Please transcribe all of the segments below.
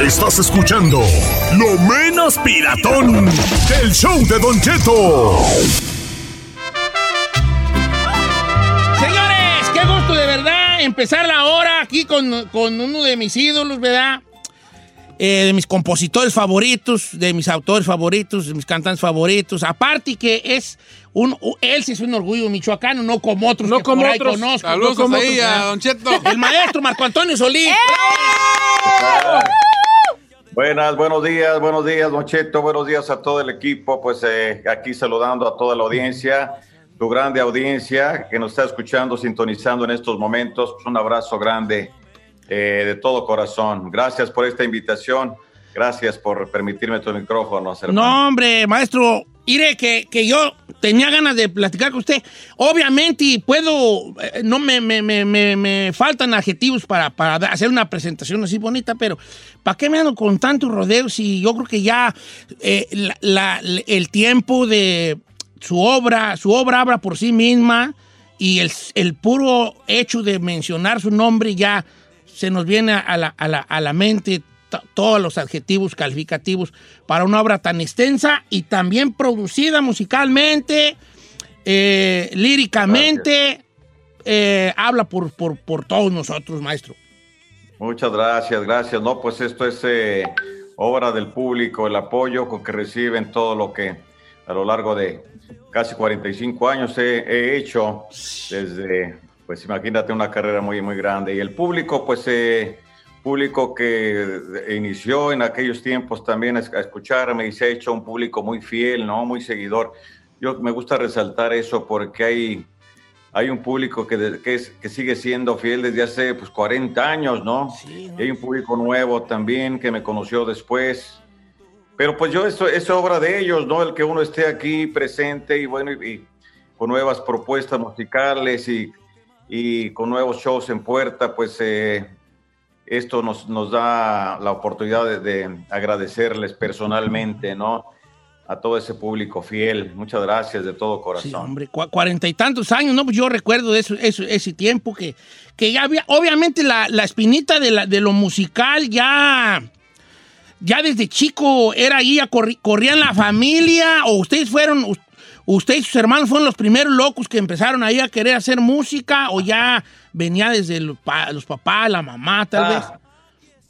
Estás escuchando lo menos piratón del show de Don Cheto. Señores, qué gusto de verdad empezar la hora aquí con, con uno de mis ídolos, ¿verdad? Eh, de mis compositores favoritos, de mis autores favoritos, de mis cantantes favoritos. Aparte que es un, él sí es un orgullo michoacano, no como otros No que como por ahí otros. conozco. Saludos no como ahí otros, a. Don Cheto. El maestro Marco Antonio Solís. Buenas, buenos días, buenos días, Don Cheto, buenos días a todo el equipo, pues eh, aquí saludando a toda la audiencia, tu grande audiencia que nos está escuchando, sintonizando en estos momentos, pues, un abrazo grande eh, de todo corazón. Gracias por esta invitación, gracias por permitirme tu micrófono, hermano. No, hombre, maestro, mire que, que yo tenía ganas de platicar con usted. Obviamente, puedo, eh, no me, me- me- me- faltan adjetivos para, para hacer una presentación así bonita, pero ¿para qué me ando con tantos rodeos si yo creo que ya eh, el tiempo de su obra, su obra habla por sí misma y el, el puro hecho de mencionar su nombre ya se nos viene a la, a la- a mente todos los adjetivos calificativos para una obra tan extensa y también producida musicalmente, eh, líricamente, eh, habla por, por, por todos nosotros, maestro. Muchas gracias, gracias. No, pues esto es eh, obra del público, el apoyo con que reciben todo lo que a lo largo de casi 45 años he, he hecho desde, pues imagínate una carrera muy, muy grande. Y el público, pues eh, público que inició en aquellos tiempos también a escucharme y se ha hecho un público muy fiel, ¿no? Muy seguidor. Yo me gusta resaltar eso porque hay hay un público que, de- que, es- que sigue siendo fiel desde hace pues, 40 años, ¿no? Sí, Y hay un público nuevo también que me conoció después. Pero pues yo, eso es obra de ellos, ¿no? El que uno esté aquí presente y bueno, y, y con nuevas propuestas musicales y, y con nuevos shows en puerta, pues eh, esto nos, nos da la oportunidad de, de agradecerles personalmente, ¿no? A todo ese público fiel. Muchas gracias de todo corazón. Sí, hombre, cua- cuarenta y tantos años, ¿no? Pues yo recuerdo eso, eso- ese tiempo que, que ya había, obviamente la, la espinita de, la- de lo musical ya, ya desde chico era ahí, corrían la familia, o ustedes fueron, usted y sus hermanos fueron los primeros locos que empezaron ahí a querer hacer música, o ya venía desde los, pa- los papás, la mamá, tal Ah, vez.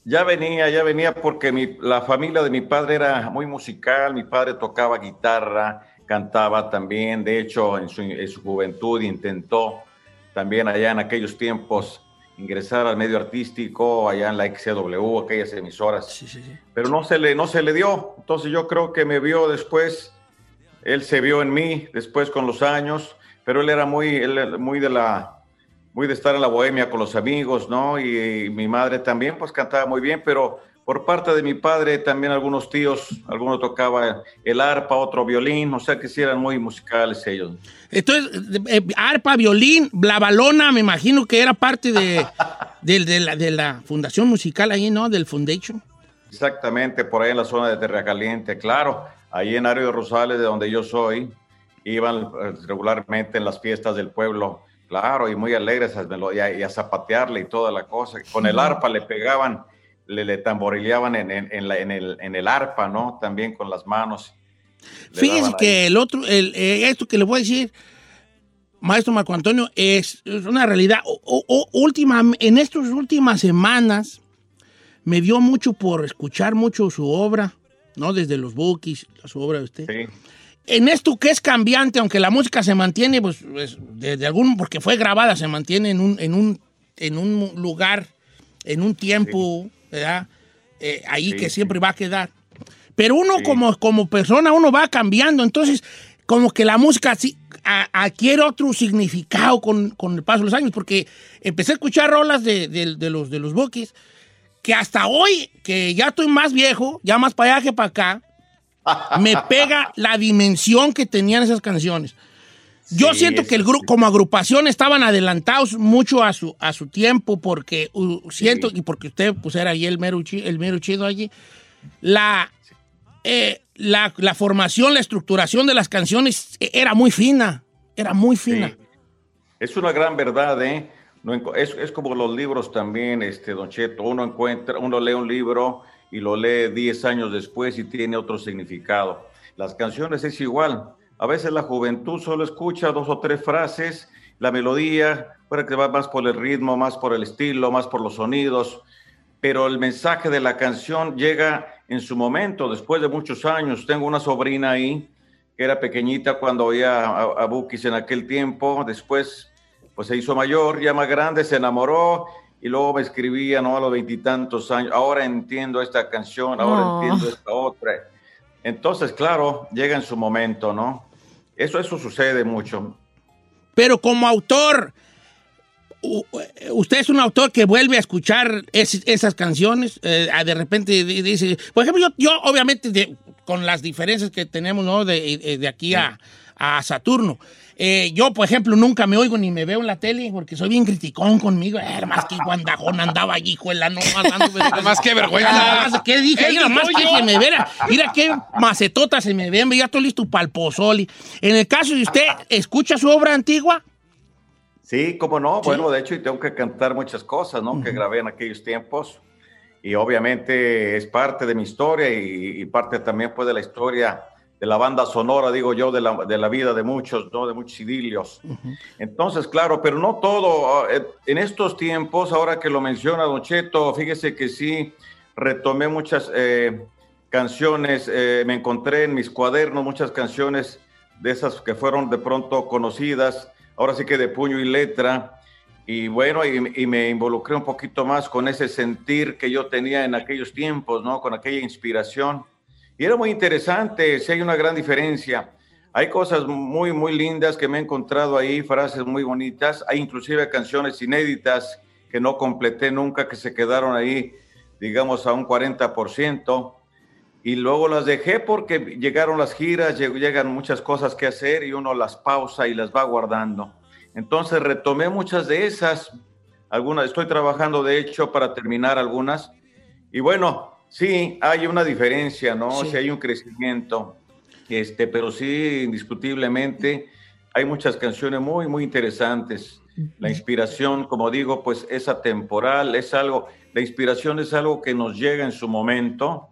Ya venía, ya venía porque mi- la familia de mi padre era muy musical, mi padre tocaba guitarra, cantaba también, de hecho en su, en su juventud intentó también allá en aquellos tiempos ingresar al medio artístico, allá en la XCW, aquellas emisoras, Sí, sí, sí. pero no se, le, no se le dio, entonces yo creo que me vio después, él se vio en mí después con los años, pero él era muy, él muy de la, muy de estar en la bohemia con los amigos, ¿no? Y, mi madre también, pues cantaba muy bien, pero por parte de mi padre también algunos tíos, algunos tocaba el arpa, otro violín, o sea que sí eran muy musicales ellos. Entonces, eh, arpa, violín, la balona, me imagino que era parte de, de- de la, de la fundación musical ahí, ¿no? Del Foundation. Exactamente, por ahí en la zona de Terra Caliente, claro, ahí en Ario de Rosales, de donde yo soy, iban eh, regularmente en las fiestas del pueblo, claro, y muy alegres y a, y a zapatearle y toda la cosa. Con el arpa le pegaban, le, le tamborileaban en, en- en la- en el, en el arpa, ¿no? También con las manos. Ahí. que el otro, el, eh, esto que le voy a decir, maestro Marco Antonio, es, una realidad. última, en estas últimas semanas me dio mucho por escuchar mucho su obra, ¿no? Desde los bookies, su obra de usted. Sí. En esto que es cambiante, aunque la música se mantiene, pues, pues de, algún, porque fue grabada, se mantiene en un, en un, en un lugar, en un tiempo, ¿verdad? Eh, ahí que siempre va a quedar. Pero uno como, como persona, uno va cambiando, entonces como que la música sí, adquiere otro significado con, el paso de los años, porque empecé a escuchar rolas de, los, de los bookies, que hasta hoy, que ya estoy más viejo, ya más para allá que para acá, me pega la dimensión que tenían esas canciones. Yo siento que el grupo, como agrupación, estaban adelantados mucho a su, a su tiempo, porque siento, y porque usted pues era ahí el mero, el mero chido allí, la, eh, la, formación, la estructuración de las canciones era muy fina, era muy fina. Es una gran verdad, ¿eh? Es, como los libros también, este, Don Cheto, uno encuentra, uno lee un libro y lo lee 10 años después y tiene otro significado. Las canciones es igual. A veces la juventud solo escucha dos o tres frases, la melodía, puede que va más por el ritmo, más por el estilo, más por los sonidos, pero el mensaje de la canción llega en su momento, después de muchos años. Tengo una sobrina ahí que era pequeñita cuando oía a, a Bukis en aquel tiempo, después pues se hizo mayor, ya más grande, se enamoró y luego me escribía, ¿no? A los veintitantos años, ahora entiendo esta canción, ahora entiendo esta otra. Entonces, claro, llega en su momento, ¿no? Eso, eso sucede mucho. Pero como autor, usted es un autor que vuelve a escuchar esas canciones, eh, de repente dice, por ejemplo, yo, obviamente con las diferencias que tenemos ¿no? de, de aquí a, a Saturno, eh, yo, por ejemplo, nunca me oigo ni me veo en la tele porque soy bien criticón conmigo. Eh, más que guandajón andaba allí, juela, no más Más que vergüenza. ¿Qué dije? Mira, más que se me vea. Mira qué macetota se me ven. Ya estoy listo para el pozoli. En el caso de usted, ¿escucha su obra antigua? Sí, cómo no. Bueno, de hecho, y tengo que cantar muchas cosas, ¿no? Que grabé en aquellos tiempos. Y obviamente es parte de mi historia y, y parte también pues de la historia de la banda sonora, digo yo, de la, de la vida de muchos, ¿no? de muchos idilios. Entonces, claro, pero no todo. Ah, eh, en estos tiempos, ahora que lo menciona Don Cheto, fíjese que sí, retomé muchas eh, canciones, eh, me encontré en mis cuadernos muchas canciones de esas que fueron de pronto conocidas, ahora sí que de puño y letra. Y bueno, y, y me involucré un poquito más con ese sentir que yo tenía en aquellos tiempos, ¿no? Con aquella inspiración y era muy interesante, si hay una gran diferencia. Hay cosas muy, muy lindas que me he encontrado ahí, frases muy bonitas. Hay inclusive canciones inéditas que no completé nunca, que se quedaron ahí, digamos, a un 40%. Y luego las dejé porque llegaron las giras, llegan muchas cosas que hacer y uno las pausa y las va guardando. Entonces retomé muchas de esas. Algunas, estoy trabajando de hecho para terminar algunas. Y bueno, Sí, hay una diferencia, ¿no? Sí. hay un crecimiento, este, pero sí, indiscutiblemente, hay muchas canciones muy, muy interesantes. La inspiración, como digo, pues es atemporal, es algo, la inspiración es algo que nos llega en su momento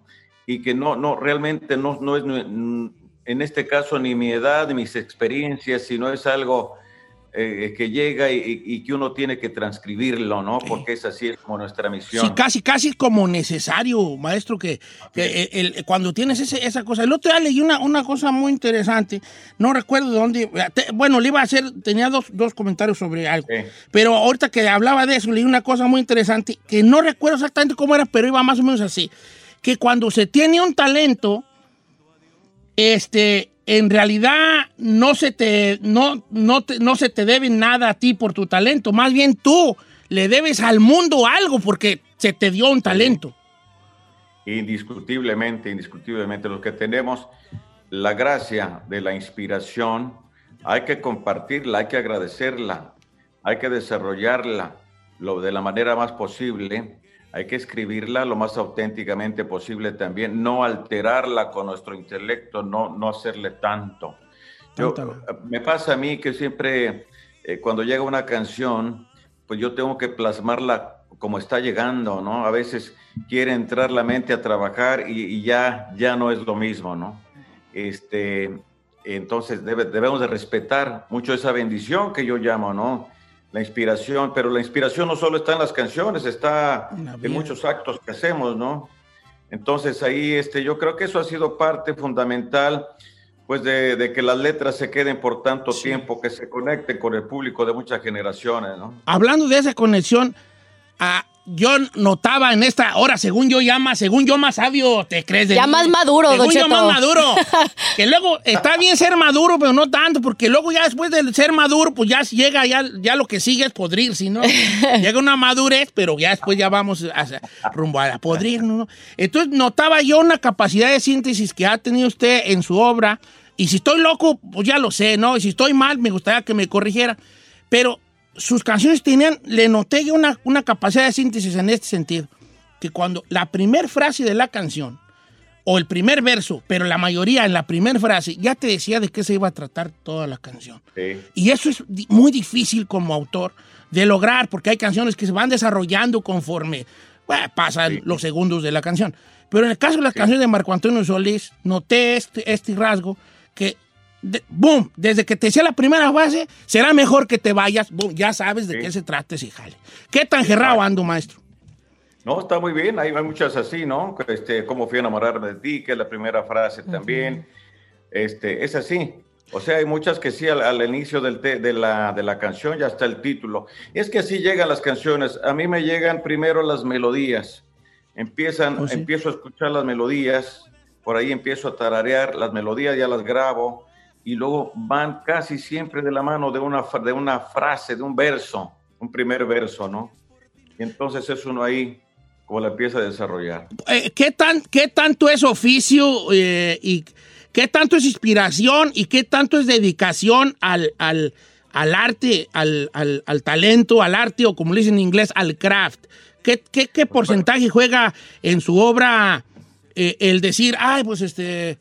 y que no, no, realmente no, no es, en este caso, ni mi edad, ni mis experiencias, sino es algo eh, que llega y, que uno tiene que transcribirlo, ¿no? Porque es así es como nuestra misión. Sí, casi, casi como necesario, maestro, que, que cuando tienes esa cosa. El otro día leí una, una cosa muy interesante, no recuerdo de dónde, bueno, le iba a hacer, tenía dos, dos comentarios sobre algo, pero ahorita que hablaba de eso, leí una cosa muy interesante, que no recuerdo exactamente cómo era, pero iba más o menos así, que cuando se tiene un talento, este, en realidad no se te, no, no, no se te debe nada a ti por tu talento, más bien tú le debes al mundo algo porque se te dio un talento. Indiscutiblemente, indiscutiblemente, los que tenemos la gracia de la inspiración, hay que compartirla, hay que agradecerla, hay que desarrollarla lo, de la manera más posible hay que escribirla lo más auténticamente posible también, no alterarla con nuestro intelecto, no, no hacerle tanto. Yo, me pasa a mí que siempre eh, cuando llega una canción, pues yo tengo que plasmarla como está llegando, ¿no? A veces quiere entrar la mente a trabajar y, ya, ya no es lo mismo, ¿no? Este, entonces debemos de respetar mucho esa bendición que yo llamo, ¿no? La inspiración, pero la inspiración no solo está en las canciones, está en muchos actos que hacemos, ¿no? Entonces ahí este, yo creo que eso ha sido parte fundamental pues de, que las letras se queden por tanto tiempo, que se conecten con el público de muchas generaciones, ¿no? Hablando de esa conexión, a, yo notaba en esta hora, según yo llama, según yo más sabio, ¿te crees? ya más maduro, Según yo más maduro. que luego está bien ser maduro, pero no tanto, porque luego ya después de ser maduro, pues ya llega, ya, ya lo que sigue es podrir, ¿sí, no? llega una madurez, pero ya después ya vamos a, rumbo a podrir, ¿no? Entonces notaba yo una capacidad de síntesis que ha tenido usted en su obra, y si estoy loco, pues ya lo sé, ¿no? Y si estoy mal, me gustaría que me corrigiera, pero sus canciones tenían, le noté yo una, una capacidad de síntesis en este sentido, que cuando la primera frase de la canción, o el primer verso, pero la mayoría en la primera frase, ya te decía de qué se iba a tratar toda la canción. Y eso es muy difícil como autor de lograr, porque hay canciones que se van desarrollando conforme pasan los segundos de la canción. Pero en el caso de las canciones de Marco Antonio Solís, noté este, este rasgo que boom, desde que te decía la primera fase, será mejor que te vayas, boom, ya sabes de qué se trata ese jale. ¿Qué tan gerrado ando, maestro? No, está muy bien, hay, hay muchas así, ¿no? Este, cómo fui a enamorarme de ti, que es la primera frase también. Este, es así. O sea, hay muchas que sí al, inicio del de, la, de la canción ya está el título. Es que así llegan las canciones. A mí me llegan primero las melodías. Empiezan, oh, empiezo a escuchar las melodías, por ahí empiezo a tararear, las melodías ya las grabo, y luego van casi siempre de la mano de una, de una frase, de un verso, un primer verso, ¿no? Y entonces es uno ahí como la empieza a desarrollar. Eh, ¿qué, tan, ¿Qué tanto es oficio eh, y qué tanto es inspiración y qué tanto es dedicación al, al, al arte, al, al, talento, al arte o como le dicen en inglés, al craft? ¿Qué, qué, qué porcentaje juega en su obra eh, el decir, ay, pues este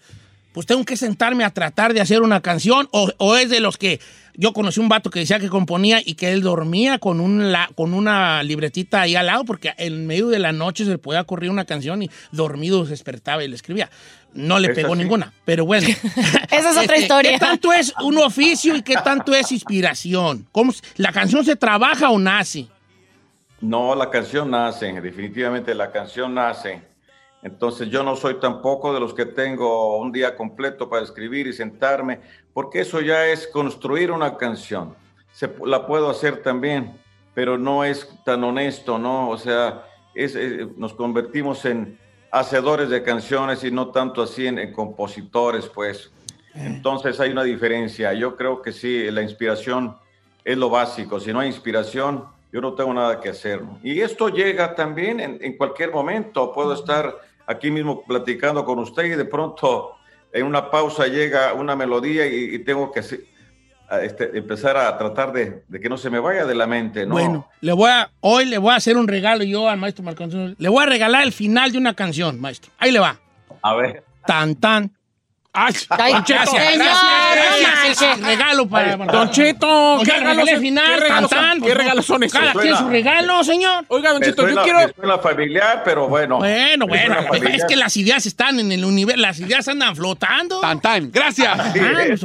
pues tengo que sentarme a tratar de hacer una canción, o, es de los que yo conocí un vato que decía que componía y que él dormía con, un con una libretita ahí al lado, porque en medio de la noche se le podía correr una canción y dormido se despertaba y le escribía. No le pegó ninguna, pero bueno. Esa es otra este, historia. ¿Qué tanto es un oficio y qué tanto es inspiración? ¿Cómo, ¿La canción se trabaja o nace? No, la canción nace, definitivamente la canción nace entonces yo no soy tampoco de los que tengo un día completo para escribir y sentarme, porque eso ya es construir una canción. Se, la puedo hacer también, pero no es tan honesto, ¿no? O sea, es, nos convertimos en hacedores de canciones y no tanto así en, compositores, pues. Eh. Entonces hay una diferencia. Yo creo que sí, la inspiración es lo básico. Si no hay inspiración, yo no tengo nada que hacer. Y esto llega también en, en cualquier momento. Puedo estar aquí mismo platicando con usted y de pronto en una pausa llega una melodía y, tengo que este, empezar a tratar de, que no se me vaya de la mente, ¿no? Bueno, le voy a, hoy le voy a hacer un regalo yo al maestro Marco Le voy a regalar el final de una canción, maestro. Ahí le va. A ver. Tan, tan, Ay, gracias, gracias, gracias. regalo para Don Cheto. ¿qué regalos final? ¿Qué regalos son esos? Cada quien su regalo, señor. Oiga, Don Cheto, yo quiero... la familiar, pero bueno. Bueno, bueno, es que las ideas están en el universo, las ideas andan flotando. Tan, tan, gracias. Pues,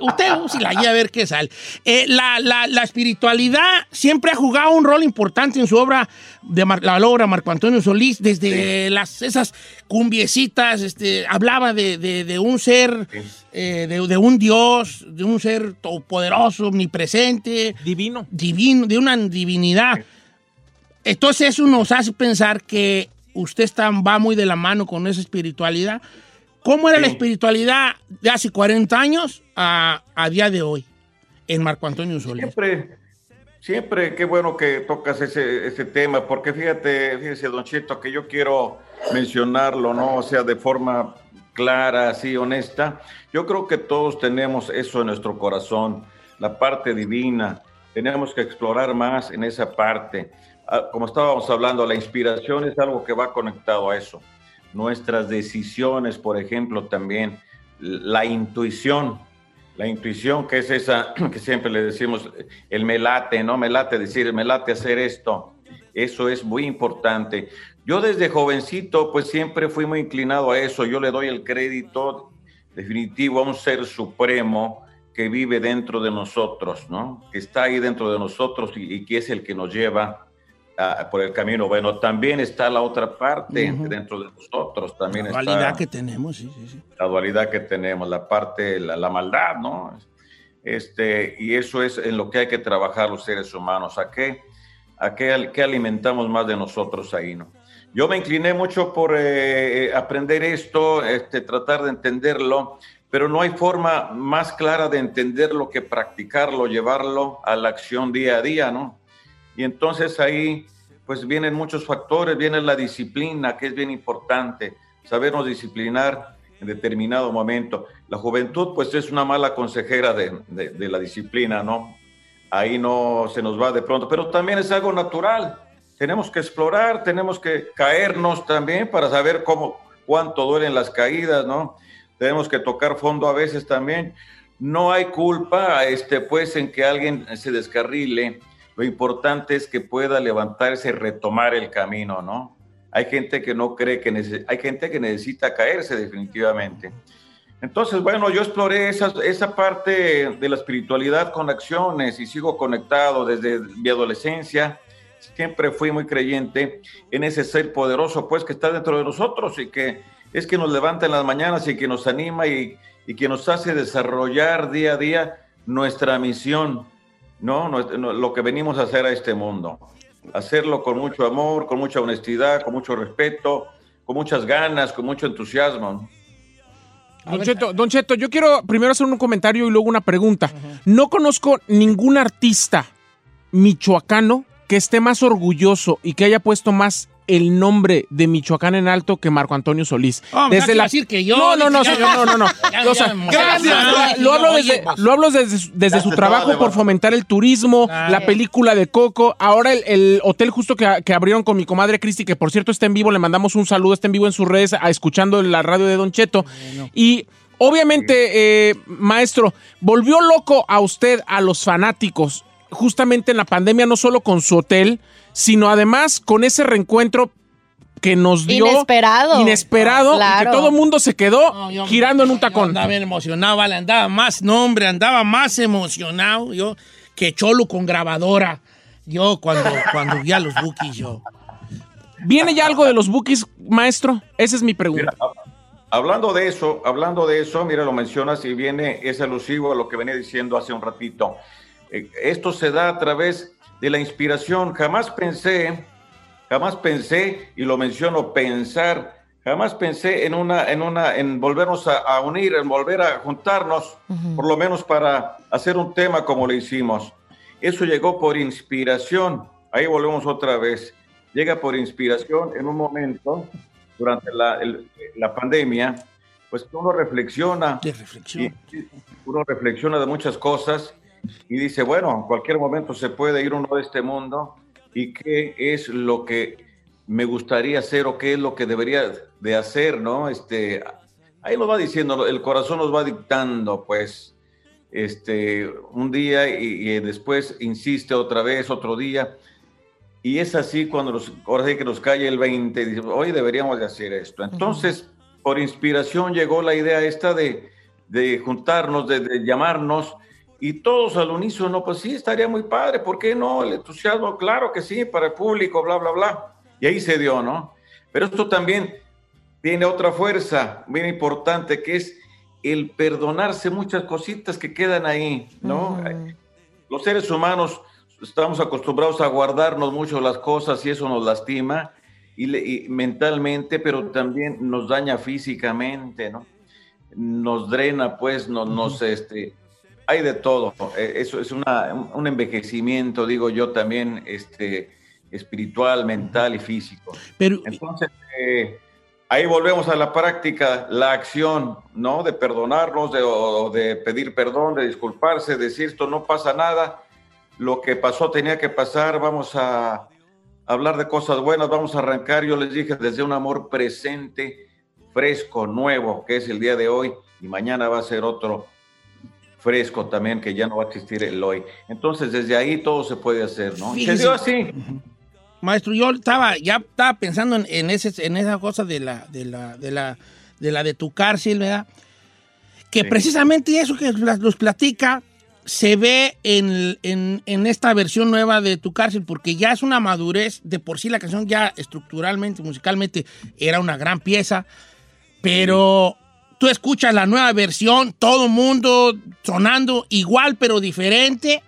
usted, usted la guía a ver qué sale. Eh, la, la, la espiritualidad siempre ha jugado un rol importante en su obra de la obra Marco Antonio Solís, desde las, esas cumbiecitas, este, hablaba de, de, un ser, eh, de, un Dios, de un ser poderoso, omnipresente. Divino. Divino, de una divinidad. Entonces eso nos hace pensar que usted está, va muy de la mano con esa espiritualidad. ¿Cómo era la espiritualidad de hace 40 años a, a día de hoy en Marco Antonio Solís? Siempre, Siempre, qué bueno que tocas ese, ese tema, porque fíjate, fíjese, Don Chito, que yo quiero mencionarlo, ¿no? O sea, de forma clara, así, honesta. Yo creo que todos tenemos eso en nuestro corazón, la parte divina. Tenemos que explorar más en esa parte. Ah, como estábamos hablando, la inspiración es algo que va conectado a eso. Nuestras decisiones, por ejemplo, también. La intuición, la intuición, que es esa que siempre le decimos, el me late, ¿no? Me late decir, me late hacer esto. Eso es muy importante. Yo desde jovencito, pues siempre fui muy inclinado a eso. Yo le doy el crédito definitivo a un ser supremo que vive dentro de nosotros, ¿no? Que está ahí dentro de nosotros y, y que es el que nos lleva por el camino. Bueno, también está la otra parte dentro de nosotros, también La está dualidad que tenemos, sí, sí, sí. la dualidad que tenemos, la parte, la, la maldad, ¿no? Este, y eso es en lo que hay que trabajar los seres humanos. ¿A qué, a qué, qué alimentamos más de nosotros ahí, no? Yo me incliné mucho por eh, aprender esto, este, tratar de entenderlo, pero no hay forma más clara de entenderlo que practicarlo, llevarlo a la acción día a día, ¿no? Y entonces ahí, pues vienen muchos factores, viene la disciplina, que es bien importante, sabernos disciplinar en determinado momento. La juventud, pues es una mala consejera de- de la disciplina, ¿no? Ahí no se nos va de pronto, pero también es algo natural. Tenemos que explorar, tenemos que caernos también para saber cómo, cuánto duelen las caídas, ¿no? Tenemos que tocar fondo a veces también. No hay culpa, este, pues, en que alguien se descarrile. Lo importante es que pueda levantarse y retomar el camino, ¿no? Hay gente que no cree que hay gente que necesita caerse definitivamente. Entonces, bueno, yo exploré esa, esa parte de la espiritualidad con acciones y sigo conectado desde mi adolescencia. Siempre fui muy creyente en ese ser poderoso, pues, que está dentro de nosotros y que es que nos levanta en las mañanas y que nos anima y, y que nos hace desarrollar día a día nuestra misión, ¿no? Lo que venimos a hacer a este mundo. Hacerlo con mucho amor, con mucha honestidad, con mucho respeto, con muchas ganas, con mucho entusiasmo. Don Cheto, Don Cheto, yo quiero primero hacer un comentario y luego una pregunta. No conozco ningún artista michoacano que esté más orgulloso y que haya puesto más el nombre de Michoacán en alto que Marco Antonio Solís. Oh, a decir que yo, No, no, no, señor, no, no, no. Ya, O sea, ya me gracias. Lo hablo desde, lo hablo desde, su- desde su trabajo por fomentar el turismo, Claro. la película de Coco, ahora el, el hotel justo que, que abrieron con mi comadre Cristi, que por cierto está en vivo, le mandamos un saludo, está en vivo en sus redes, a- escuchando la radio de Don Cheto. Y obviamente, eh, maestro, volvió loco a usted, a los fanáticos, justamente en la pandemia, no solo con su hotel, sino además con ese reencuentro que nos dio Inesperado. inesperado y que todo el mundo se quedó No, yo- girando en un yo tacón. Andaba bien emocionado, vale, andaba más, no hombre, andaba más emocionado yo que Cholo con grabadora. Yo cuando, cuando vi a los bookies, yo. ¿Viene ya algo de los bookies, maestro? Esa es mi pregunta. Hablando de eso, hablando de eso, mira, lo mencionas y viene, es alusivo a lo que venía diciendo hace un ratito. Eh, esto se da a través de la inspiración. Jamás pensé, jamás pensé, y lo menciono, pensar, jamás pensé en una, en una, en volvernos a, a unir, en volver a juntarnos, por lo menos para hacer un tema como lo hicimos. Eso llegó por inspiración. Ahí volvemos otra vez. Llega por inspiración en un momento durante la, el- la pandemia, pues uno reflexiona, reflexión. y uno reflexiona de muchas cosas y dice, bueno, en cualquier momento se puede ir uno de este mundo y qué es lo que me gustaría hacer o qué es lo que debería de hacer, ¿no? Este, ahí lo va diciendo, el corazón nos va dictando, pues, este, un día y, y después insiste otra vez, otro día. Y es así cuando nos, ahora sí que nos cae el 20, dice, hoy deberíamos de hacer esto. Entonces, por inspiración llegó la idea esta de, de juntarnos, de, de llamarnos, y todos al unísono, pues sí, estaría muy padre, ¿por qué no? El entusiasmo, claro que sí, para el público, bla, bla, bla. Y ahí se dio, ¿no? Pero esto también tiene otra fuerza bien importante, que es el perdonarse muchas cositas que quedan ahí, ¿no? Los seres humanos estamos acostumbrados a guardarnos mucho las cosas y eso nos lastima y, le- y mentalmente, pero también nos daña físicamente, ¿no? Nos drena, pues, nos, nos, este, hay de todo. Eh, Eso es una- un un envejecimiento, digo yo también, este, espiritual, mental y físico. Pero, Entonces, eh, ahí volvemos a la práctica, la acción, ¿no? De perdonarnos, de, o de pedir perdón, de disculparse, decir esto no pasa nada, lo que pasó tenía que pasar, vamos a hablar de cosas buenas, vamos a arrancar, yo les dije, desde un amor presente, fresco, nuevo, que es el día de hoy, y mañana va a ser otro fresco también, que ya no va a existir el hoy. Entonces, desde ahí todo se puede hacer, ¿no? Se dio así. maestro, yo estaba, ya estaba pensando en, en ese, en esa cosa de la, de la, de la, de la de tu cárcel, ¿verdad? que Sí. precisamente eso que los platica se ve en, en- en esta versión nueva de Tu Cárcel, porque ya es una madurez, de por sí la canción ya estructuralmente, musicalmente, era una gran pieza, pero tú escuchas la nueva versión, todo mundo sonando igual pero diferente,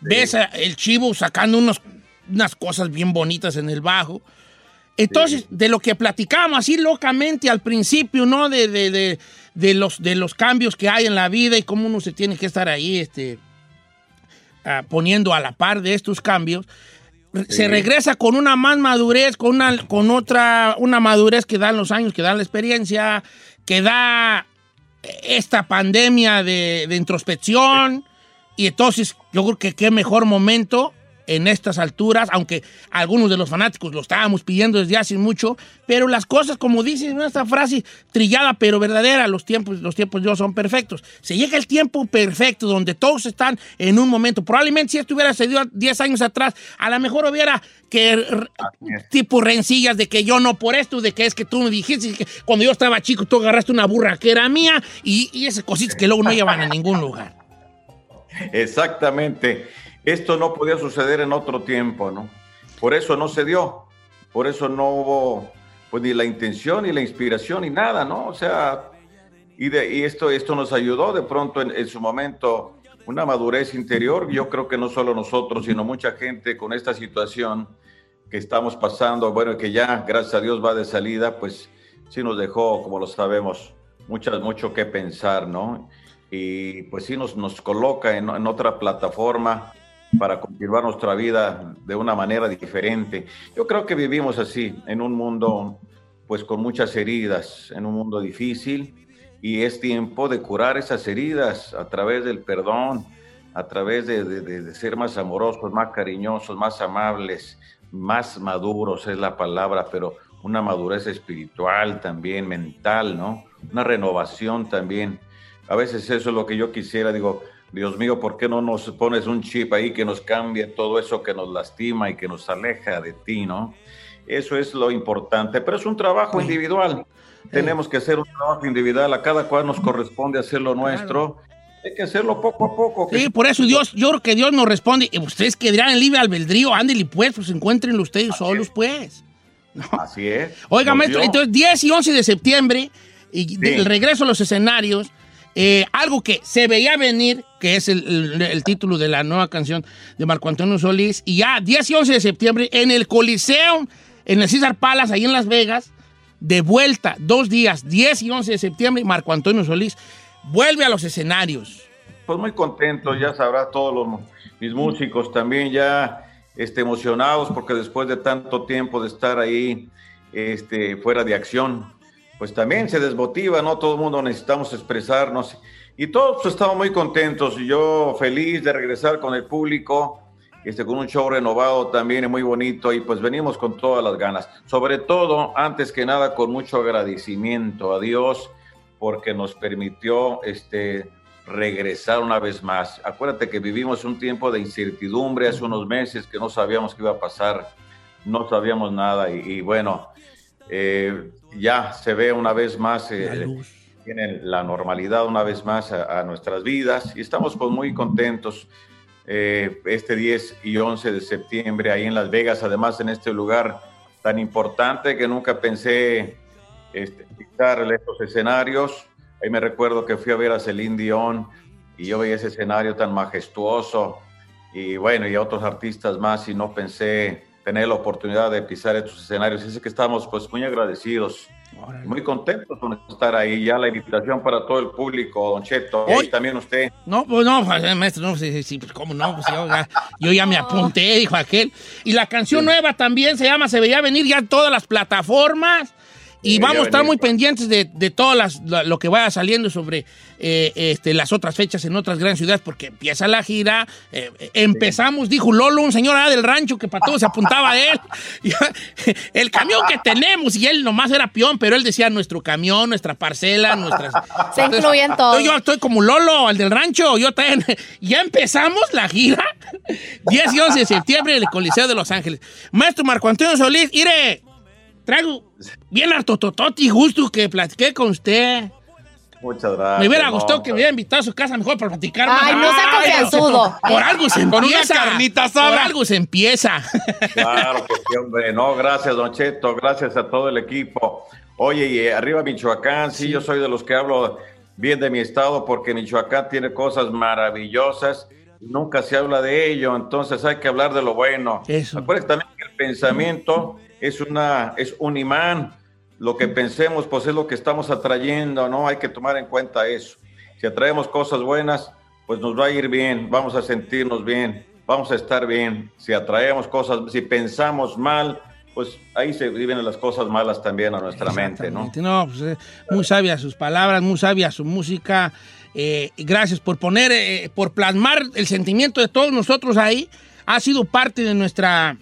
ves a el chivo sacando unos- unas cosas bien bonitas en el bajo. Entonces, de lo que platicábamos así locamente al principio, ¿no? De, de- de- de los, de los cambios que hay en la vida y cómo uno se tiene que estar ahí este, ah, poniendo a la par de estos cambios. Se regresa con una más madurez, con, una, con otra, una madurez que dan los años, que dan la experiencia, que da esta pandemia de, de introspección. Y entonces yo creo que qué mejor momento en estas alturas, aunque algunos de los fanáticos lo estábamos pidiendo desde hace mucho, pero las cosas, como dice esta frase trillada pero verdadera, los tiempos, los tiempos de Dios son perfectos. Se llega el tiempo perfecto donde todos están en un momento. Probablemente si esto hubiera sucedido 10 años atrás, a lo mejor hubiera que tipo rencillas de que yo no por esto, de que es que tú me dijiste que cuando yo estaba chico tú agarraste una burra que era mía y, y esas cositas que luego no llevan a ningún lugar. Exactamente. Esto no podía suceder en otro tiempo, ¿no? Por eso no se dio. Por eso no hubo pues ni la intención ni la inspiración ni nada, ¿no? O sea, y, de, y esto, esto nos ayudó de pronto en, en su momento una madurez interior. Yo creo que no solo nosotros, sino mucha gente con esta situación que estamos pasando, bueno, que ya, gracias a Dios, va de salida, pues sí nos dejó, como lo sabemos, muchas, mucho que pensar, ¿no? Y pues sí nos, nos coloca en, en otra plataforma para continuar nuestra vida de una manera diferente. Yo creo que vivimos así, en un mundo pues con muchas heridas, en un mundo difícil, y es tiempo de curar esas heridas a través del perdón, a través de, ser más amorosos, más cariñosos, más amables, más maduros es la palabra, pero una madurez espiritual también, mental, ¿no? Una renovación también. A veces eso es lo que yo quisiera, digo, Dios mío, ¿por qué no nos pones un chip ahí que nos cambie todo eso que nos lastima y que nos aleja de ti, ¿no? Eso es lo importante, pero es un trabajo individual. Tenemos que hacer un trabajo individual, a cada cual nos corresponde hacer lo nuestro. Hay que hacerlo poco a poco. Sí, por eso Dios, yo creo que Dios nos responde. Y ustedes que dirán en libre albedrío, ándele pues, pues encuéntrenlo ustedes solos, pues. Así es. Oiga, Nos maestro, dio. entonces 10 y 11 de septiembre, y de- el regreso a los escenarios, eh, algo que se veía venir, que es el, título de la nueva canción de Marco Antonio Solís, y ya 10 y 11 de septiembre en el Coliseo, en el César Palace, ahí en Las Vegas, de vuelta, dos días, 10 y 11 de septiembre, Marco Antonio Solís vuelve a los escenarios. Pues muy contento, ya sabrá todos los, mis músicos también ya este, emocionados porque después de tanto tiempo de estar ahí este, fuera de acción, pues también se desmotiva, ¿no? Todo el mundo necesitamos expresarnos y todos estamos muy contentos. Yo feliz de regresar con el público, este, con un show renovado también y muy bonito y pues venimos con todas las ganas. Sobre todo, antes que nada, con mucho agradecimiento a Dios porque nos permitió este, regresar una vez más. Acuérdate que vivimos un tiempo de incertidumbre hace unos meses que no sabíamos qué iba a pasar, no sabíamos nada y bueno, eh, ya se ve una vez más, eh, tiene la normalidad una vez más a, a nuestras vidas y estamos pues muy contentos. eh, este 10 y 11 de septiembre ahí en Las Vegas, además en este lugar tan importante que nunca pensé este, estos escenarios. Ahí me recuerdo que fui a ver a Celine Dion y yo veía ese escenario tan majestuoso y bueno, y a otros artistas más y no pensé tener la oportunidad de pisar estos escenarios. Así que estamos pues muy agradecidos, muy contentos con estar ahí. Ya la invitación para todo el público, Don Cheto, y también usted. No, pues no, pues, eh, maestro, no, sí, sí, sí, pues cómo no, pues yo ya, yo ya me apunté, dijo aquel. Y la canción nueva también se llama Se veía venir ya en todas las plataformas. Y Se vamos a estar muy pendientes de, de todas las, la- lo que vaya saliendo sobre eh, este, las otras fechas en otras grandes ciudades, porque empieza la gira. eh, eh, empezamos, dijo Lolo, un señor allá del rancho que para todo se apuntaba a él. El camión que tenemos, y él nomás era peón, pero él decía nuestro camión, nuestra parcela, nuestras. Se incluyen todos. Yo estoy como Lolo, el del rancho. Yo también. Ya empezamos la gira. 10 y 11 de septiembre en el Coliseo de Los Ángeles. Maestro Marco Antonio Solís, mire, traigo bien harto tototi justo que platiqué con usted. Muchas gracias. Me hubiera no, gustado que me hubiera invitado a su casa mejor para platicar Ay, más. no sea confianzudo. Por algo se Con una empieza. carnita Por asada. algo se empieza. Claro que sí, hombre. No, gracias, Don Cheto. Gracias a todo el equipo. Oye, y eh, arriba Michoacán, sí, yo soy de los que hablo bien de mi estado porque Michoacán tiene cosas maravillosas. Nunca se habla de ello, entonces hay que hablar de lo bueno. Eso. Acuérdense también que el pensamiento es, una, es un imán. Lo que pensemos, pues es lo que estamos atrayendo, ¿no? Hay que tomar en cuenta eso. Si atraemos cosas buenas, pues nos va a ir bien, vamos a sentirnos bien, vamos a estar bien. Si atraemos cosas, si pensamos mal, pues ahí se viven las cosas malas también a nuestra mente, ¿no? No, pues, eh, muy sabia sus palabras, muy sabia su música. Eh, gracias por poner, eh, por plasmar el sentimiento de todos nosotros ahí. Ha sido parte de nuestra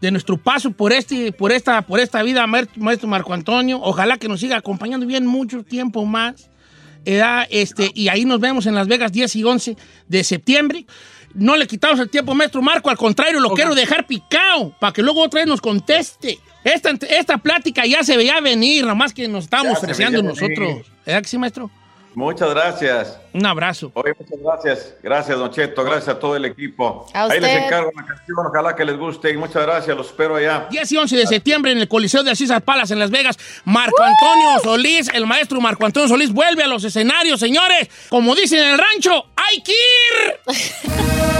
de nuestro paso por este por esta por esta vida maestro, Marco Antonio. Ojalá que nos siga acompañando bien mucho tiempo más. Era, este, y ahí nos vemos en Las Vegas 10 y 11 de septiembre. No le quitamos el tiempo, maestro Marco, al contrario, lo quiero dejar picado para que luego otra vez nos conteste. Esta, esta plática ya se veía venir, nomás que nos estábamos se freseando nosotros. ¿Verdad que sí, maestro? Muchas gracias. Un abrazo. Oye, muchas gracias. Gracias, Don Cheto. Gracias a todo el equipo. A Ahí les encargo una canción. Ojalá que les guste y muchas gracias. Los espero allá. 10 y 11 de septiembre en el Coliseo de Asís Palas en Las Vegas. Marco Antonio Solís, el maestro Marco Antonio Solís, vuelve a los escenarios, señores. Como dicen en el rancho, ¡hay que ir!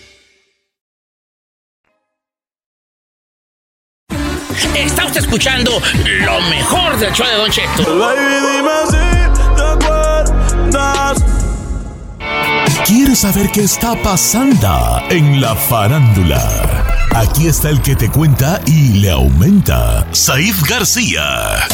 Está usted escuchando lo mejor del show de Don Cheto. ¿Quieres saber qué está pasando en la farándula? Aquí está el que te cuenta y le aumenta, Saif García.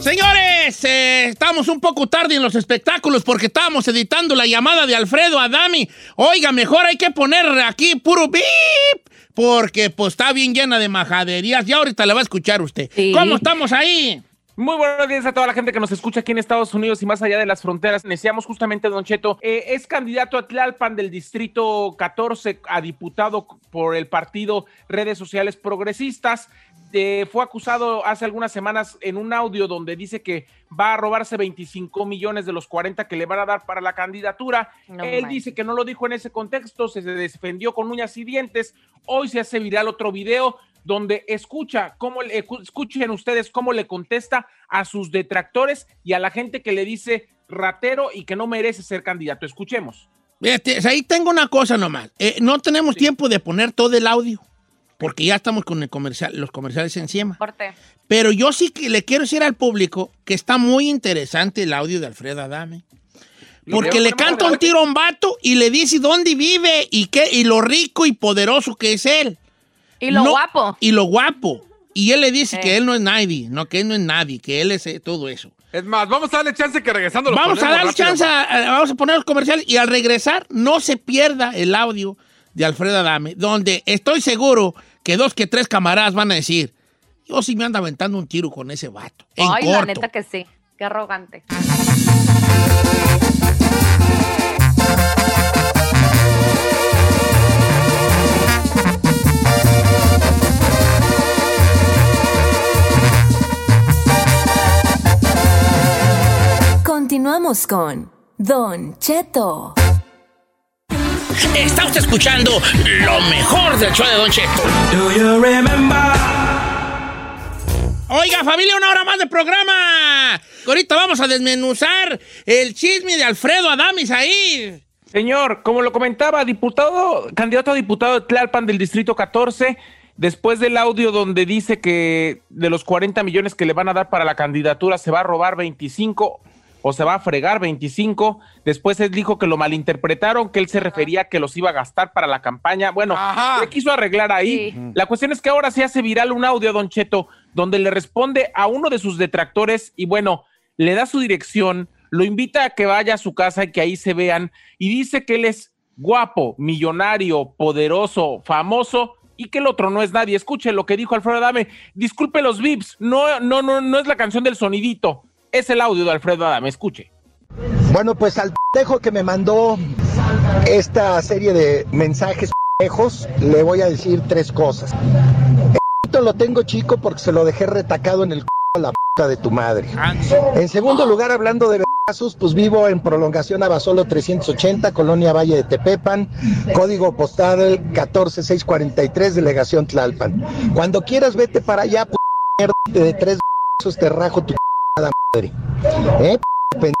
Señores, eh, estamos un poco tarde en los espectáculos porque estábamos editando la llamada de Alfredo Adami. Oiga, mejor hay que poner aquí puro bip porque pues está bien llena de majaderías. Ya ahorita la va a escuchar usted. Sí. ¿Cómo estamos ahí? Muy buenos días a toda la gente que nos escucha aquí en Estados Unidos y más allá de las fronteras. Deseamos justamente, Don Cheto, eh, es candidato a Tlalpan del Distrito 14 a diputado por el partido Redes Sociales Progresistas. Eh, fue acusado hace algunas semanas en un audio donde dice que va a robarse 25 millones de los 40 que le van a dar para la candidatura. No Él dice que no lo dijo en ese contexto, se defendió con uñas y dientes. Hoy se hace viral otro video donde escucha cómo le, escu- escuchen ustedes cómo le contesta a sus detractores y a la gente que le dice ratero y que no merece ser candidato. Escuchemos. Ahí tengo una cosa nomás. Eh, no tenemos tiempo de poner todo el audio, porque ya estamos con el comercial, los comerciales encima. Corte. Pero yo sí que le quiero decir al público que está muy interesante el audio de Alfredo Adame. Porque le canta un tiro a un vato y le dice dónde vive y qué y lo rico y poderoso que es él. Y lo No- guapo. Y lo guapo. Y él le dice Eh. que él no es nadie, no, que él no es nadie, que él es eh, todo eso. Es más, vamos a darle chance que regresando lo Vamos a darle rápido. chance, a- a- vamos a poner los comerciales y al regresar no se pierda el audio de Alfredo Adame, donde estoy seguro que dos que tres camaradas van a decir, yo sí me ando aventando un tiro con ese vato. En Ay, la corto. neta que sí. Qué arrogante. Continuamos con Don Cheto. Está usted escuchando lo mejor del show de Don Cheto. Oiga, familia, una hora más de programa. Ahorita vamos a desmenuzar el chisme de Alfredo Adamis ahí. Señor, como lo comentaba, diputado, candidato a diputado de Tlalpan del Distrito 14, después del audio donde dice que de los 40 millones que le van a dar para la candidatura se va a robar 25 o se va a fregar 25, después él dijo que lo malinterpretaron, que él se refería a que los iba a gastar para la campaña. Bueno, Ajá. le quiso arreglar ahí. Sí. La cuestión es que ahora se hace viral un audio, Don Cheto, donde le responde a uno de sus detractores y bueno, le da su dirección, lo invita a que vaya a su casa y que ahí se vean y dice que él es guapo, millonario, poderoso, famoso y que el otro no es nadie. Escuche lo que dijo Alfredo Adame. Disculpe los vips, no, no, no, no es la canción del sonidito, es el audio de Alfredo Adame. Escuche. Bueno, pues al pendejo que me mandó esta serie de mensajes pendejos, le voy a decir tres cosas. El lo tengo chico porque se lo dejé retacado en el a la puta de tu madre. En segundo lugar, hablando de vergazos, pues vivo en prolongación Abasolo 380, Colonia Valle de Tepepan, código postal 14643, delegación Tlalpan. Cuando quieras, vete para allá, p mierda, de tres te rajo tu p*** madre. ¿Eh? p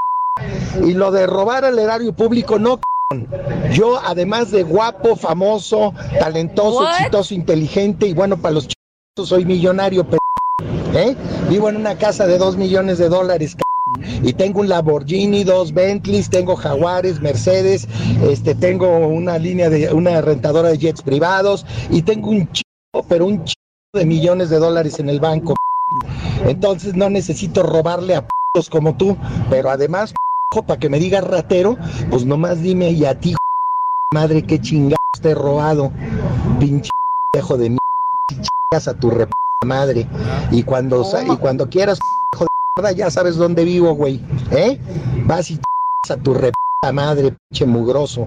y lo de robar al erario público, no. c***. Yo, además de guapo, famoso, talentoso, exitoso, inteligente y bueno, para los ch... soy millonario, p... ¿eh? Vivo en una casa de dos millones de dólares, c***. y tengo un Lamborghini, dos Bentleys, tengo Jaguares, Mercedes, este, tengo una línea de una rentadora de jets privados y tengo un chico, pero un chico de millones de dólares en el banco. Entonces no necesito robarle a p***os como tú, pero además para que me digas ratero, pues nomás dime y a ti, madre, qué chingados te he robado, pinche hijo de mi chingas a tu re madre. Y cuando, y cuando quieras, hijo de mierda, ya sabes dónde vivo, güey, ¿eh? Vas y chingas a tu re madre, pinche mugroso.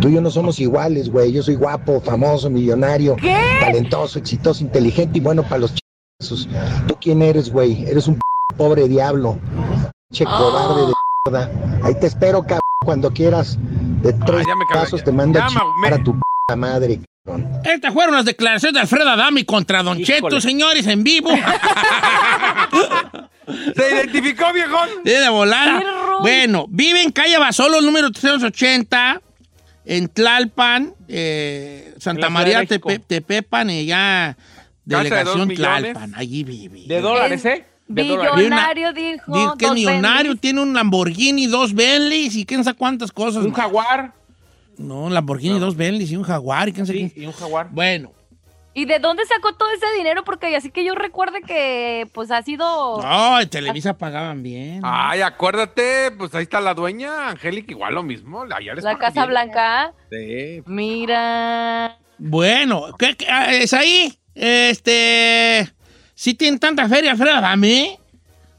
Tú y yo no somos iguales, güey. Yo soy guapo, famoso, millonario, talentoso, exitoso, inteligente y bueno para los. ¿Tú quién eres, güey? Eres un pobre diablo. Che cobarde de mierda. Ahí te espero, cabrón, cuando quieras. De tres cagué, pasos te mando a Ya, ma- chingar me- a tu p madre, cabrón. Estas fueron las declaraciones de Alfredo Adame contra Don Híjole. Cheto, señores, en vivo. ¿Se identificó, viejón? De de volada. Bueno, vive en calle Basolo, número 380, en Tlalpan, eh, Santa María. Tepe- Tepepan, y ya delegación millones. Tlalpan. Allí vive. De dólares, ¿eh? De dólares. Billonario, dijo. Que millonario, Bentleys. tiene un Lamborghini, dos Bentleys y quién sabe cuántas cosas. Un jaguar. no, un Lamborghini, dos Bentleys y un Jaguar y quién sabe Sí, qué. y un jaguar. Bueno, ¿Y de dónde sacó todo ese dinero? Porque así que yo recuerde que pues ha sido... no, en Televisa pagaban bien. Ay, acuérdate, pues ahí está la dueña, Angélica, igual lo mismo. Allá les La Casa bien. Blanca. Sí. Mira. Bueno, ¿qué, qué- ah, es ahí? Este. Si tienen tanta feria, Alfredo Adame.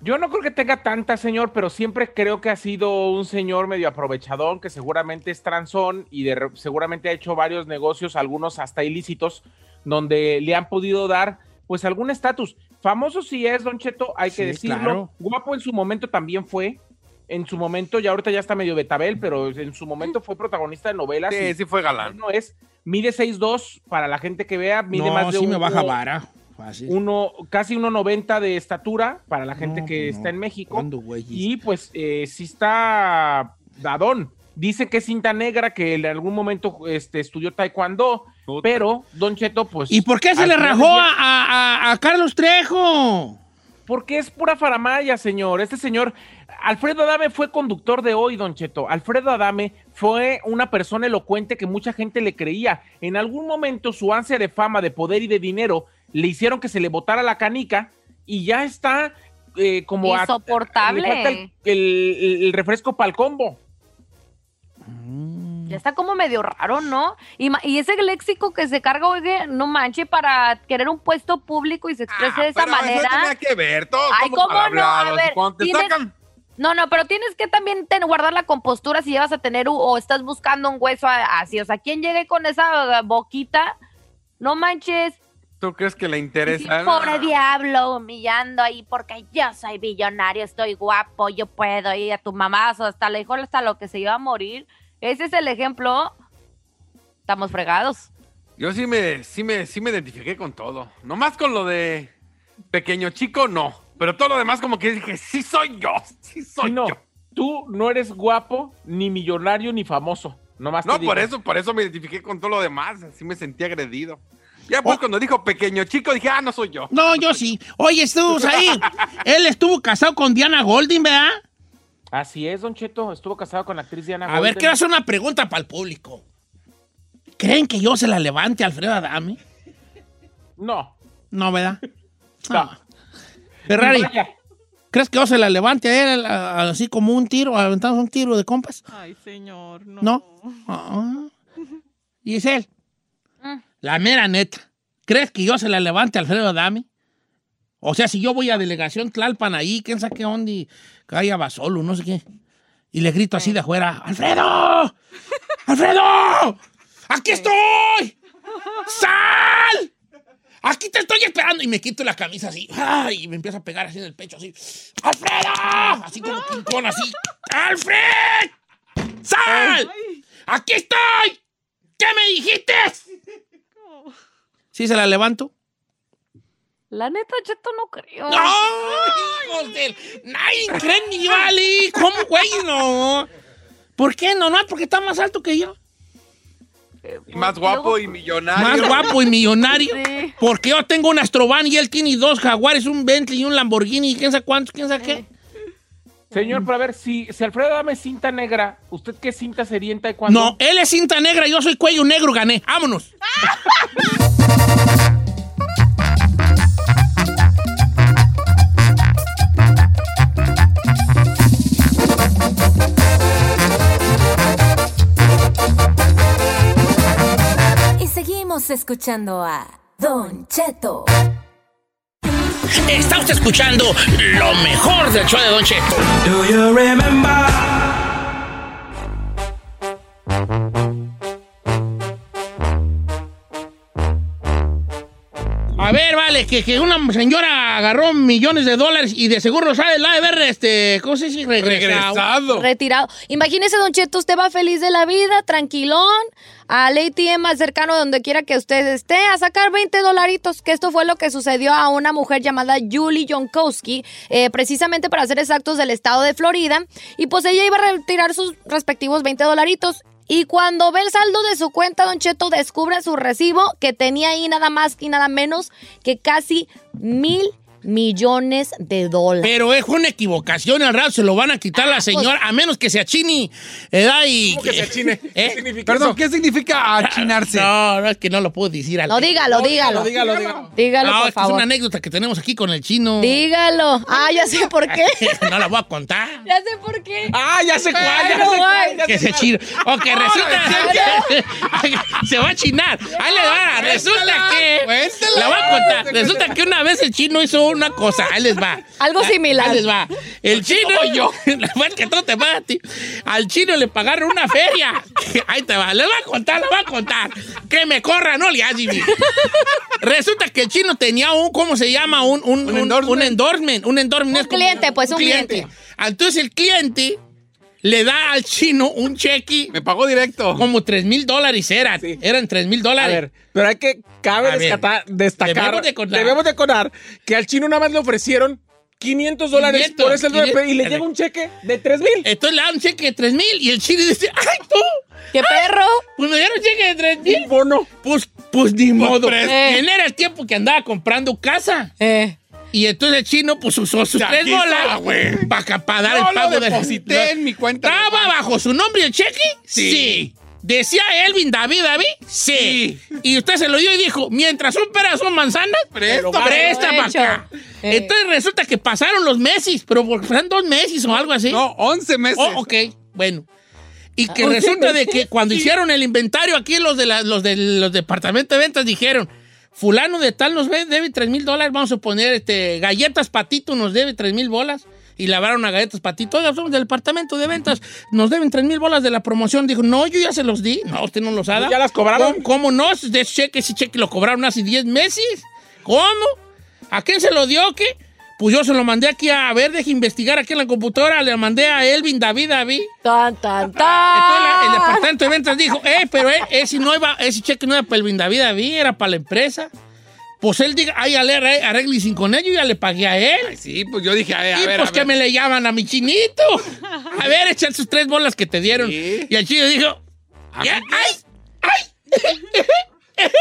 Yo no creo que tenga tanta, señor, pero siempre creo que ha sido un señor medio aprovechadón, que seguramente es transón y de seguramente ha hecho varios negocios, algunos hasta ilícitos, donde le han podido dar pues algún estatus. Famoso sí es, Don Cheto, hay que Sí, decirlo. claro. Guapo en su momento también fue. En su momento, ya ahorita ya está medio betabel, pero en su momento fue protagonista de novelas. Sí, y sí fue galán. No es, mide 6'2 para la gente que vea, mide No, más de sí un me baja uno- vara. Fácil. uno, casi 1.90 de estatura para la gente No, que pues está en México. ¿Cuándo, güey? Y pues eh, sí está dadón. Dice que es cinta negra, que en algún momento este, estudió taekwondo, Puta. pero Don Cheto, pues... ¿Y por qué se le rajó del día- a, a- a Carlos Trejo? Porque es pura faramaya, señor. Este señor, Alfredo Adame fue conductor de hoy, Don Cheto. Alfredo Adame fue una persona elocuente que mucha gente le creía. En algún momento su ansia de fama, de poder y de dinero le hicieron que se le botara la canica y ya está eh, como... a- Insoportable. le falta el, el- el refresco para el combo. Ya está como medio raro, ¿no? Y, y ese léxico que se carga, oye, no manche, para querer un puesto público y se exprese de esa Ah, Pero manera. Eso tenía que ver, Ay, somos ¿cómo no? A hablados. ver, Cuando te tienes- sacan, No, no, pero tienes que también ten- guardar la compostura si llevas a tener o estás buscando un hueso así. O sea, ¿quién llegue con esa uh, boquita? No manches. ¿tú crees que le Sí, interesa? pobre diablo, humillando ahí porque yo soy billonario, estoy guapo, yo puedo ir a tu mamá, o hasta le dijo hasta lo que se iba a morir. Ese es el ejemplo. Estamos fregados. Yo sí me, sí me, sí me identifiqué con todo. Nomás con lo de pequeño chico, no. Pero todo lo demás como que dije, sí soy yo, sí soy no, yo. tú no eres guapo, ni millonario, ni famoso. Nomás te No, por digo. eso, por eso me identifiqué con todo lo demás. Así me sentí agredido. Ya pues cuando dijo pequeño chico, dije, ah, no soy yo. No, yo sí. Oye, estuvo ahí. Él estuvo casado con Diana Golding, ¿verdad? Así es, Don Cheto. Estuvo casado con la actriz Diana A ver, quiero hacer una pregunta para el público. ¿Creen que yo se la levante a Alfredo Adame? No. No, ¿verdad? No. Ah. Ferrari, Vaya. ¿crees que yo se la levante a él a- a- así como un tiro, aventamos un tiro de compas? Ay, señor, no. ¿No? Ah. Giselle, Mm. la mera neta, ¿crees que yo se la levante a Alfredo Adame? O sea, si yo voy a delegación Tlalpan ahí, quién sabe qué onda, y calla va solo, no sé qué, y le grito así de afuera, ¡Alfredo! ¡Alfredo! ¡Aquí estoy! ¡Sal! ¡Aquí te estoy esperando! Y me quito la camisa así, ¡ay! y me empiezo a pegar así en el pecho, así, ¡Alfredo! Así como pincón, así, ¡Alfred! ¡Sal! ¡Aquí estoy! ¿Qué me dijiste? ¿Sí se la levanto? La neta, Cheto, no creo. ¡No! ¡Hijos del... ¡Nadie cree ni vale! ¿Cómo, güey? No. ¿Por qué no? No, porque está más alto que yo. Y más guapo y millonario. Más guapo y millonario. Sí. Porque yo tengo un Astrovan y él tiene dos Jaguares, un Bentley y un Lamborghini. ¿Quién sabe cuántos? ¿Quién sabe qué? Señor, pero a ver, si, si Alfredo Adame es cinta negra, ¿usted qué cinta sería en taekwondo? No, él es cinta negra, yo soy cuello negro, gané. ¡Vámonos! Seguimos escuchando a Don Cheto. Está usted escuchando lo mejor del show de Don Cheto. Do you remember? A ver, vale, que, que una señora agarró millones de dólares y de seguro sabe la de ver, este, ¿cómo se dice? Regresado. Regresado. Retirado. Imagínese, Don Cheto, usted va feliz de la vida, tranquilón, al ATM más cercano de donde quiera que usted esté, a sacar 20 dolaritos, que esto fue lo que sucedió a una mujer llamada Julie Jonkowski, eh, precisamente para ser exactos del estado de Florida, y pues ella iba a retirar sus respectivos 20 dolaritos. Y cuando ve el saldo de su cuenta, Don Cheto descubre su recibo que tenía ahí nada más y nada menos que casi mil millones de dólares. Pero es una equivocación, al rato se lo van a quitar la señora, a menos que se achine. ¿verdad? Y, ¿Cómo que se achine? ¿Qué ¿Eh? significa Perdón, eso? ¿qué significa achinarse? No, no, es que no lo puedo decir al No, dígalo, dígalo. dígalo, dígalo. Dígalo, No, por es que es favor. una anécdota que tenemos aquí con el chino. Dígalo. Ah, ya sé por qué. no la voy a contar. Ya sé por qué. Ah, ya sé cuál, ya sé cuál, ya Que se chino. O que resulta. se va a chinar. Ahí le va. Resulta que. La voy a contar. Resulta que una vez el chino hizo una cosa. Ahí les va. Algo similar. Ahí les va. El chino. yo. que todo te va a ti. Al chino le pagaron una feria. Ahí te va. Les voy a contar, les voy a contar. Que me corra, no le hagas, Resulta que el chino tenía un, ¿cómo se llama? Un, un, un, un endorsement. Un endorsement. Un es como cliente, pues, un cliente. Entonces el cliente le da al chino un cheque. Me pagó directo. Como 3 mil dólares eran. Eran 3 mil A dólares. ver, pero hay que, cabe A ver, descata- destacar, debemos de contar. debemos de contar que al chino nada más le ofrecieron 500 dólares 500, por ese y le- y le a llega un cheque de 3 mil. Entonces le dan un cheque de 3 mil y el chino dice, ¡ay, tú! ¡Qué perro! Pues me dieron un cheque de 3 mil. bono. Pues, pues ni modo. tres. Eh. Y en era el tiempo que andaba comprando casa. Eh. Y entonces el chino pues usó sus Ya tres bolas güey. para dar Yo el lo pago de deposité en mi cuenta ¿Estaba bajo su nombre el cheque? Sí. ¿Decía Elvin David David? Sí. Y usted se lo dio y dijo, mientras son peras son manzanas, Presto. presta para acá. Eh. Entonces resulta que pasaron los meses, pero porque pasaron dos meses o algo así. No, 11 meses. Oh, ok, bueno. Y que Ah, once resulta de que cuando hicieron el inventario aquí, los de la- los de los departamentos de ventas dijeron, fulano de tal nos debe 3 mil dólares, vamos a poner este, galletas patito nos debe 3 mil bolas. Y lavaron a galletas patito. Oiga, somos del departamento de ventas, nos deben 3 mil bolas de la promoción. Dijo, no, yo ya se los di. No, usted no los ha dado. ¿Ya las cobraron? ¿Cómo, cómo no? De ese cheque, ese cheque lo cobraron hace 10 meses. ¿Cómo? ¿A quién se lo dio? ¿Qué? Pues yo se lo mandé aquí a ver, deje investigar aquí en la computadora. Le mandé a Elvin David David. Tan, tan, Entonces la- el tan. departamento de ventas dijo, eh, pero eh, ese, no iba, ese cheque no era para Elvin David David, era para la empresa. Pues él diga, ay, ale- arreglicen con ello, ya le pagué a él. Ay, sí, pues yo dije, a ver, a y ver. pues a que ver. me le llaman a mi chinito. A ver, echar sus tres bolas que te dieron. Sí. Y el chino dijo, A ya, mí- ay,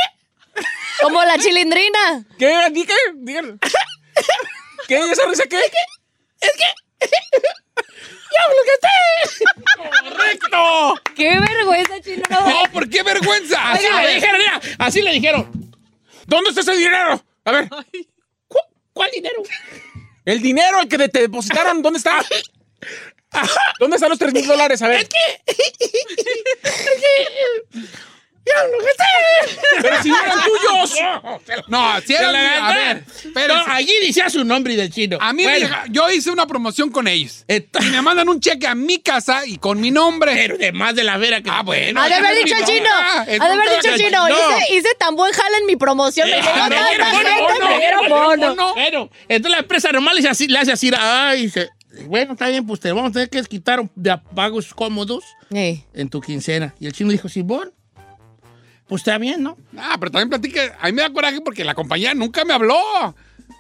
Como la chilindrina. ¿Qué? Dígame, dígame. ¿Qué? ¿Esa risa qué? ¡Correcto! ¡Qué vergüenza, chino! No, ¿por qué vergüenza? así A le dijeron, mira, así le dijeron. ¿Dónde está ese dinero? A ver, "¿Cu- ¿Cuál dinero? el dinero el que te depositaron, ¿dónde está? ¿Dónde están los 3 mil dólares? A ver. Ya lo gasté. Pero si no eran tuyos. No, si Se era la mi- A ver, espérense. No, allí decía su nombre y del chino. A mí me Bueno, llega- yo hice una promoción con ellos. Y me mandan un cheque a mi casa y con mi nombre. Pero de más de la vera que. Ah, bueno. Ha de haber dicho el chino. es Ha de haber dicho el chino. No. Hice, hice tan buen jale en mi promoción. Me Eh, llegó ah, me tanta dieron gente, bono, me dieron bono. Bueno, entonces la empresa normal le hace así, le hace así, ay, dice, bueno, está bien, pues te vamos a tener que quitar de pagos cómodos Ey. en tu quincena. Y el chino dijo, Simón, pues está bien, ¿no? Ah, pero también platique. A mí me da coraje porque la compañía nunca me habló.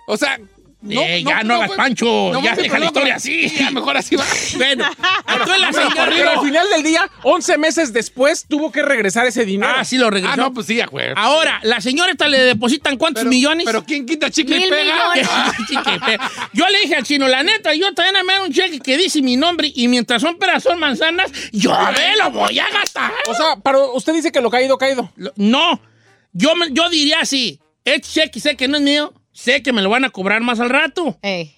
O sea, no. Eh, ya no hagas pancho, ya deja la historia así. Sí, ya mejor así va. Bueno, entonces la señora... pero al final del día, 11 meses después, tuvo que regresar ese dinero. Ah, sí lo regresó. Ah, no, pues sí, güey. Ahora, la señora esta le depositan cuántos Pero- millones? Pero ¿quién quita chicle y pega? Yo le dije al chino, la neta, yo también me dan un cheque que dice mi nombre y mientras son peras son manzanas, yo me lo voy a gastar. O sea, pero usted dice que lo caído, caído. Lo- No, yo, yo diría así, este cheque sé que no es mío, sé que me lo van a cobrar más al rato. Ey.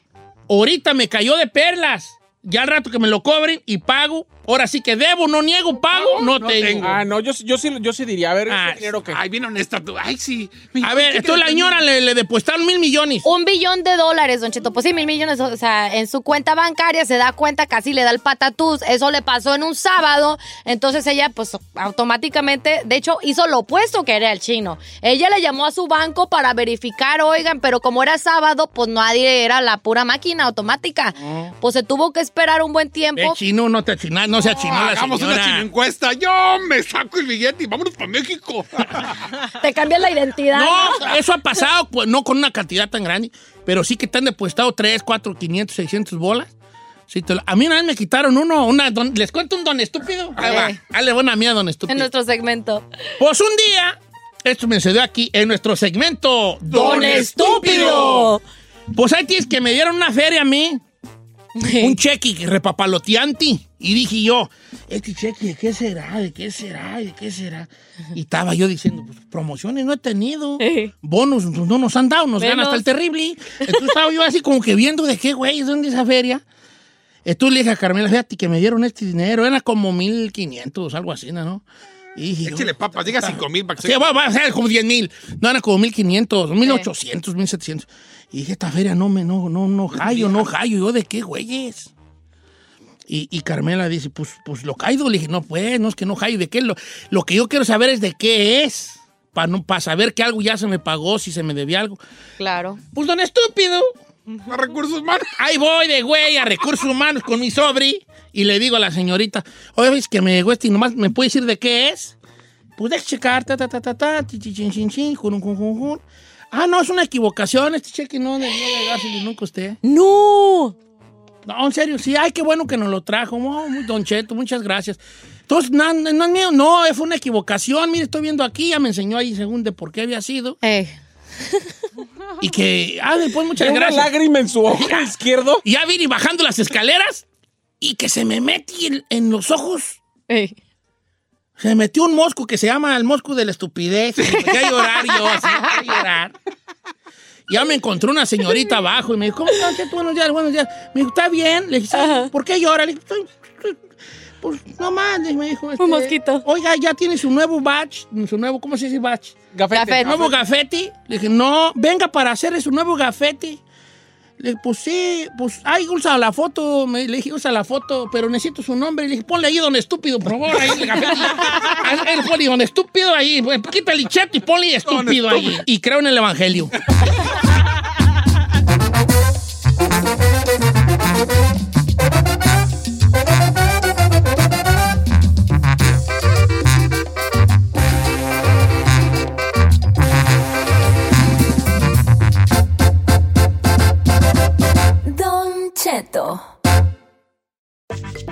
Ahorita me cayó de perlas. Ya al rato que me lo cobren y pago. Ahora sí que debo, no niego, pago, no, no tengo. tengo. Ah, no, yo, yo, sí, yo sí diría, a ver, Ah, dinero que... Ay, bien honesta tú. Ay, sí. A ver, esto la señora le, le depositaron mil millones. Un billón de dólares, Don Cheto. Pues sí, mil millones. O sea, en su cuenta bancaria se da cuenta, casi le da el patatús. Eso le pasó en un sábado. Entonces ella, pues automáticamente, de hecho, hizo lo opuesto que era el chino. Ella le llamó a su banco para verificar, oigan, pero como era sábado, pues nadie era la pura máquina automática. Pues se tuvo que esperar un buen El tiempo. chino no te achinó, no se achinó la hagamos una señora. chino encuesta. Yo me saco el billete y vámonos para México. Te cambias la identidad. No, eso ha pasado, pues no con una cantidad tan grande, pero sí que te han depositado 3, 4, 500, 600 bolas. Sí, te lo- a mí una vez me quitaron uno, una don- les cuento un don estúpido. Ahí va, dale buena mía, don En estúpido. nuestro segmento. Pues un día, esto me sucedió aquí, en nuestro segmento ¡Don Estúpido! Pues ahí tienes que me dieron una feria a mí, un cheque repapaloteante. Y dije yo, este cheque, ¿de qué será? ¿De qué será? ¿De qué será? Y estaba yo diciendo, pues promociones no he tenido. Bonos pues, no nos han dado, nos Menos. gana hasta el terrible. Entonces estaba yo así como que viendo de qué güey, ¿dónde es esa feria? Entonces le dije a Carmela, fíjate que me dieron este dinero, era como 1500, algo así, ¿no? Y Échale papas, diga cinco mil para que Sí, va a ser como 10 mil. No, eran como 1500, 1800, 1700. Y dije, esta feria no me, no, no, no, hallo, no hallo. ¿Yo de qué, güeyes? Y, y Carmela dice, pues, pues lo caído. Le dije, no, pues, no es que no hallo. ¿De qué? Lo, lo que yo quiero saber es de qué es. Para no, para saber que algo ya se me pagó, si se me debía algo. Claro. Pues, don estúpido. A recursos humanos. Ahí voy de güey a recursos humanos con mi sobri. Y le digo a la señorita, oye, ves que me llegó este y nomás me puede decir de qué es. Pues deja checar, ta, ta, ta, ta, ta, chi, chi, chin, chin, chin, jun, jun, jun, jun. Ah, no, es una equivocación. Este cheque no debió llegarse nunca a usted. ¡No! No, en serio, sí. Ay, qué bueno que nos lo trajo. Oh, don Cheto, muchas gracias. Entonces, no, no, no es mío. No, fue una equivocación. Mire, estoy viendo aquí. Ya me enseñó ahí según de por qué había sido. Y que, ah, después muchas Una gracias. lágrima en su ojo izquierdo. Y ya vine bajando las escaleras y que se me metí en, en los ojos. Se me metió un mosco que se llama el mosco de la estupidez. Y empecé a llorar yo, así, a llorar. Ya me encontró una señorita abajo y me dijo, ¿cómo estás? Cheto? Buenos días, buenos días. Me dijo, ¿está bien? Le dije, "¿Sabe ¿por qué llora? Le dije, "Estoy- estoy- pues no más, me dijo. Este, un mosquito. Oiga, ya tiene su nuevo batch, su nuevo, ¿cómo se dice batch? Gafete. Nuevo gafete. Le dije, no, venga para hacerle su nuevo gafete. Le dije, pues sí, pues, ay, usa la foto. Me, le dije, usa la foto, pero necesito su nombre. Le dije, ponle ahí donde estúpido, por favor, ahí gafete. Ah, Él pone donde estúpido ahí. pues, Quita el cheto y ponle estúpido ahí. Y creo en el evangelio.